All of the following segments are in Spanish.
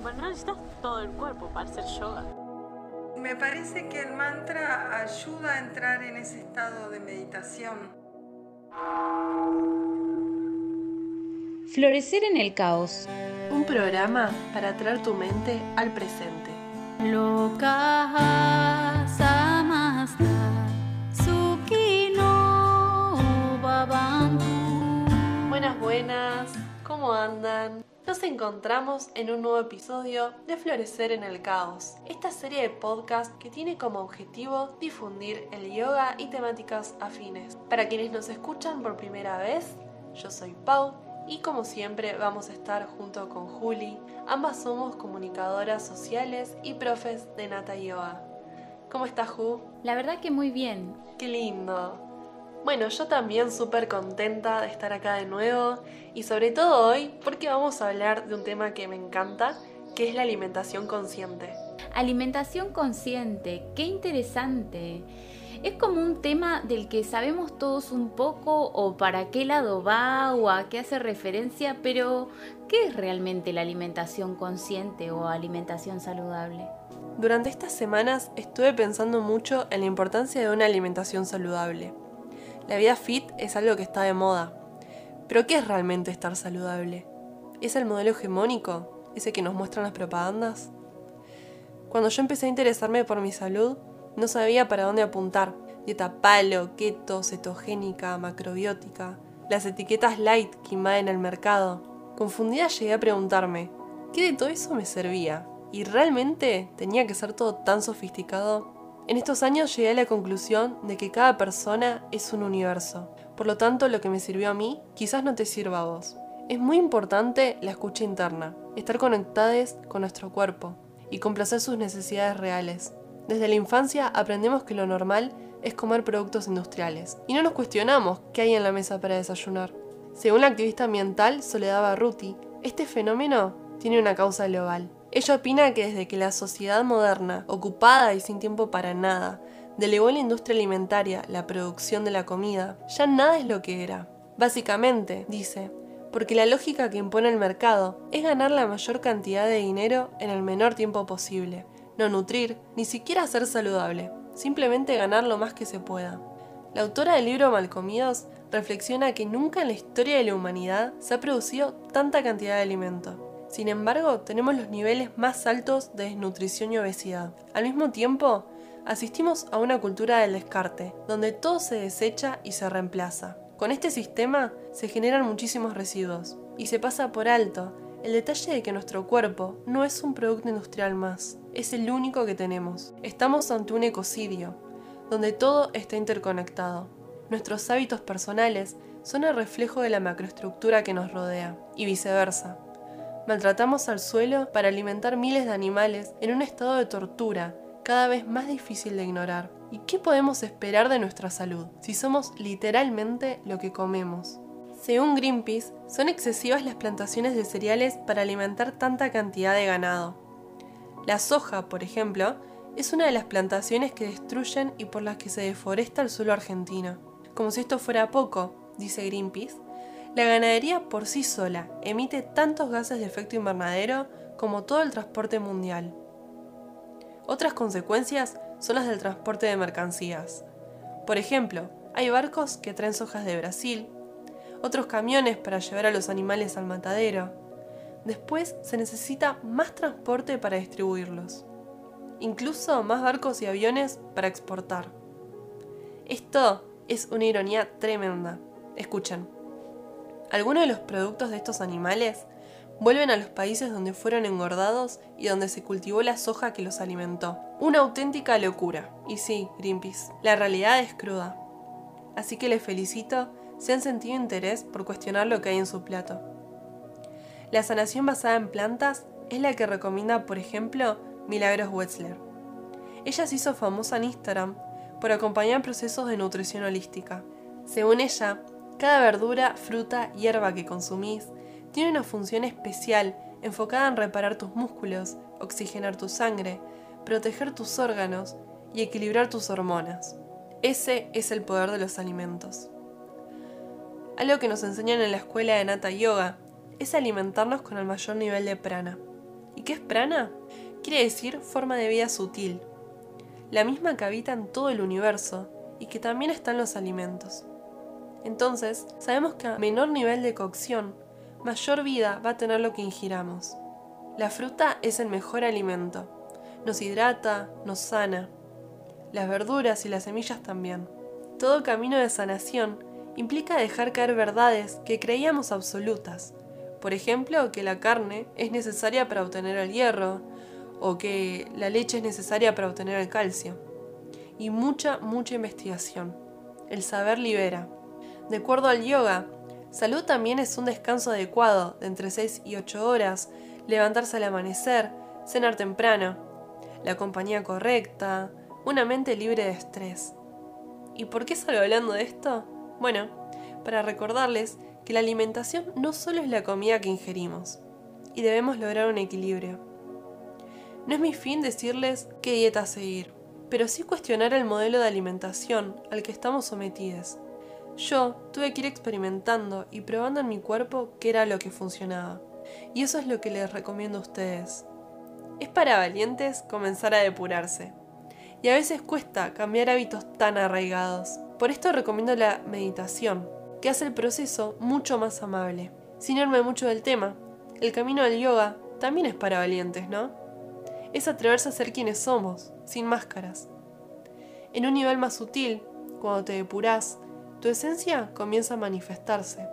yoga. No, necesitas todo el cuerpo para hacer yoga. Me parece que el mantra ayuda a entrar en ese estado de meditación. Florecer en el caos. Un programa para traer tu mente al presente. Buenas, buenas, ¿cómo andan? Nos encontramos en un nuevo episodio de Florecer en el Caos, esta serie de podcast que tiene como objetivo difundir el yoga y temáticas afines. Para quienes nos escuchan por primera vez, yo soy Pau y como siempre vamos a estar junto con Juli. Ambas somos comunicadoras sociales y profes de Nata Yoga. ¿Cómo estás, Ju? La verdad que muy bien. Qué lindo. Bueno, yo también súper contenta de estar acá de nuevo y sobre todo hoy porque vamos a hablar de un tema que me encanta, que es la alimentación consciente. Alimentación consciente, qué interesante. Es como un tema del que sabemos todos un poco o para qué lado va o a qué hace referencia, pero ¿qué es realmente la alimentación consciente o alimentación saludable? Durante estas semanas estuve pensando mucho en la importancia de una alimentación saludable. La vida fit es algo que está de moda. Pero ¿qué es realmente estar saludable? ¿Es el modelo hegemónico? ¿Ese que nos muestran las propagandas? Cuando yo empecé a interesarme por mi salud, no sabía para dónde apuntar. Dieta palo, keto, cetogénica, macrobiótica, las etiquetas light que invaden el mercado. Confundida llegué a preguntarme, ¿qué de todo eso me servía? ¿Y realmente tenía que ser todo tan sofisticado? En estos años llegué a la conclusión de que cada persona es un universo. Por lo tanto, lo que me sirvió a mí quizás no te sirva a vos. Es muy importante la escucha interna, estar conectados con nuestro cuerpo y complacer sus necesidades reales. Desde la infancia aprendemos que lo normal es comer productos industriales y no nos cuestionamos qué hay en la mesa para desayunar. Según la activista ambiental Soledad Barruti, este fenómeno tiene una causa global. Ella opina que desde que la sociedad moderna, ocupada y sin tiempo para nada, delegó la industria alimentaria la producción de la comida, ya nada es lo que era. Básicamente, dice, porque la lógica que impone el mercado es ganar la mayor cantidad de dinero en el menor tiempo posible, no nutrir, ni siquiera ser saludable, simplemente ganar lo más que se pueda. La autora del libro Malcomidos reflexiona que nunca en la historia de la humanidad se ha producido tanta cantidad de alimento. Sin embargo, tenemos los niveles más altos de desnutrición y obesidad. Al mismo tiempo, asistimos a una cultura del descarte, donde todo se desecha y se reemplaza. Con este sistema se generan muchísimos residuos y se pasa por alto el detalle de que nuestro cuerpo no es un producto industrial más, es el único que tenemos. Estamos ante un ecocidio, donde todo está interconectado. Nuestros hábitos personales son el reflejo de la macroestructura que nos rodea, y viceversa. Maltratamos al suelo para alimentar miles de animales en un estado de tortura cada vez más difícil de ignorar. ¿Y qué podemos esperar de nuestra salud si somos literalmente lo que comemos? Según Greenpeace, son excesivas las plantaciones de cereales para alimentar tanta cantidad de ganado. La soja, por ejemplo, es una de las plantaciones que destruyen y por las que se deforesta el suelo argentino. Como si esto fuera poco, dice Greenpeace, la ganadería por sí sola emite tantos gases de efecto invernadero como todo el transporte mundial. Otras consecuencias son las del transporte de mercancías. Por ejemplo, hay barcos que traen sojas de Brasil, otros camiones para llevar a los animales al matadero. Después se necesita más transporte para distribuirlos. Incluso más barcos y aviones para exportar. Esto es una ironía tremenda. Escuchen. Algunos de los productos de estos animales vuelven a los países donde fueron engordados y donde se cultivó la soja que los alimentó. Una auténtica locura. Y sí, Greenpeace, la realidad es cruda. Así que les felicito si han sentido interés por cuestionar lo que hay en su plato. La sanación basada en plantas es la que recomienda, por ejemplo, Milagros Wetzler. Ella se hizo famosa en Instagram por acompañar procesos de nutrición holística. Según ella, cada verdura, fruta, hierba que consumís tiene una función especial enfocada en reparar tus músculos, oxigenar tu sangre, proteger tus órganos y equilibrar tus hormonas. Ese es el poder de los alimentos. Algo que nos enseñan en la escuela de Nata Yoga es alimentarnos con el mayor nivel de prana. ¿Y qué es prana? Quiere decir forma de vida sutil, la misma que habita en todo el universo y que también está en los alimentos. Entonces, sabemos que a menor nivel de cocción, mayor vida va a tener lo que ingiramos. La fruta es el mejor alimento. Nos hidrata, nos sana. Las verduras y las semillas también. Todo camino de sanación implica dejar caer verdades que creíamos absolutas. Por ejemplo, que la carne es necesaria para obtener el hierro, o que la leche es necesaria para obtener el calcio. Y mucha, mucha investigación. El saber libera. De acuerdo al yoga, salud también es un descanso adecuado de entre 6 y 8 horas, levantarse al amanecer, cenar temprano, la compañía correcta, una mente libre de estrés. ¿Y por qué salgo hablando de esto? Bueno, para recordarles que la alimentación no solo es la comida que ingerimos, y debemos lograr un equilibrio. No es mi fin decirles qué dieta seguir, pero sí cuestionar el modelo de alimentación al que estamos sometidos. Yo tuve que ir experimentando y probando en mi cuerpo qué era lo que funcionaba. Y eso es lo que les recomiendo a ustedes. Es para valientes comenzar a depurarse. Y a veces cuesta cambiar hábitos tan arraigados. Por esto recomiendo la meditación, que hace el proceso mucho más amable. Sin irme mucho del tema, el camino del yoga también es para valientes, ¿no? Es atreverse a ser quienes somos, sin máscaras. En un nivel más sutil, cuando te depurás, tu esencia comienza a manifestarse.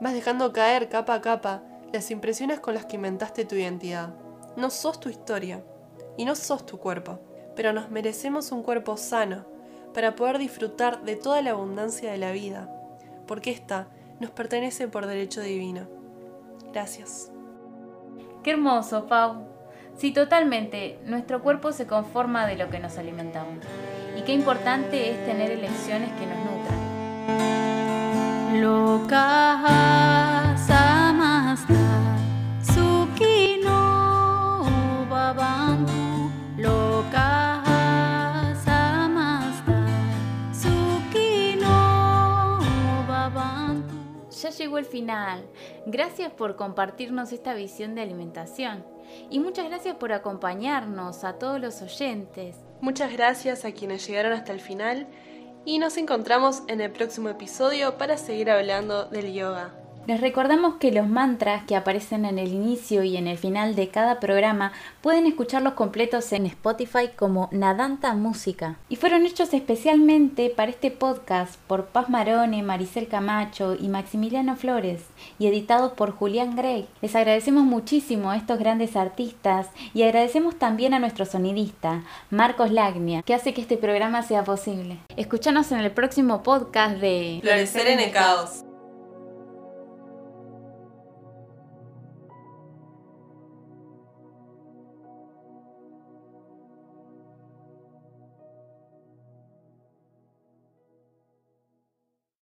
Vas dejando caer capa a capa las impresiones con las que inventaste tu identidad. No sos tu historia y no sos tu cuerpo, pero nos merecemos un cuerpo sano para poder disfrutar de toda la abundancia de la vida, porque esta nos pertenece por derecho divino. Gracias. Qué hermoso, Pau. Sí, totalmente. Nuestro cuerpo se conforma de lo que nos alimentamos. Y qué importante es tener elecciones que nos nutran. Ya llegó el final. Gracias por compartirnos esta visión de alimentación. Y muchas gracias por acompañarnos a todos los oyentes. Muchas gracias a quienes llegaron hasta el final y nos encontramos en el próximo episodio para seguir hablando del yoga. Les recordamos que los mantras que aparecen en el inicio y en el final de cada programa pueden escucharlos completos en Spotify como Nadanta Música. Y fueron hechos especialmente para este podcast por Paz Marone, Maricel Camacho y Maximiliano Flores y editados por Julián Grey. Les agradecemos muchísimo a estos grandes artistas y agradecemos también a nuestro sonidista, Marcos Lagnia, que hace que este programa sea posible. Escúchanos en el próximo podcast de Florecer en el caos.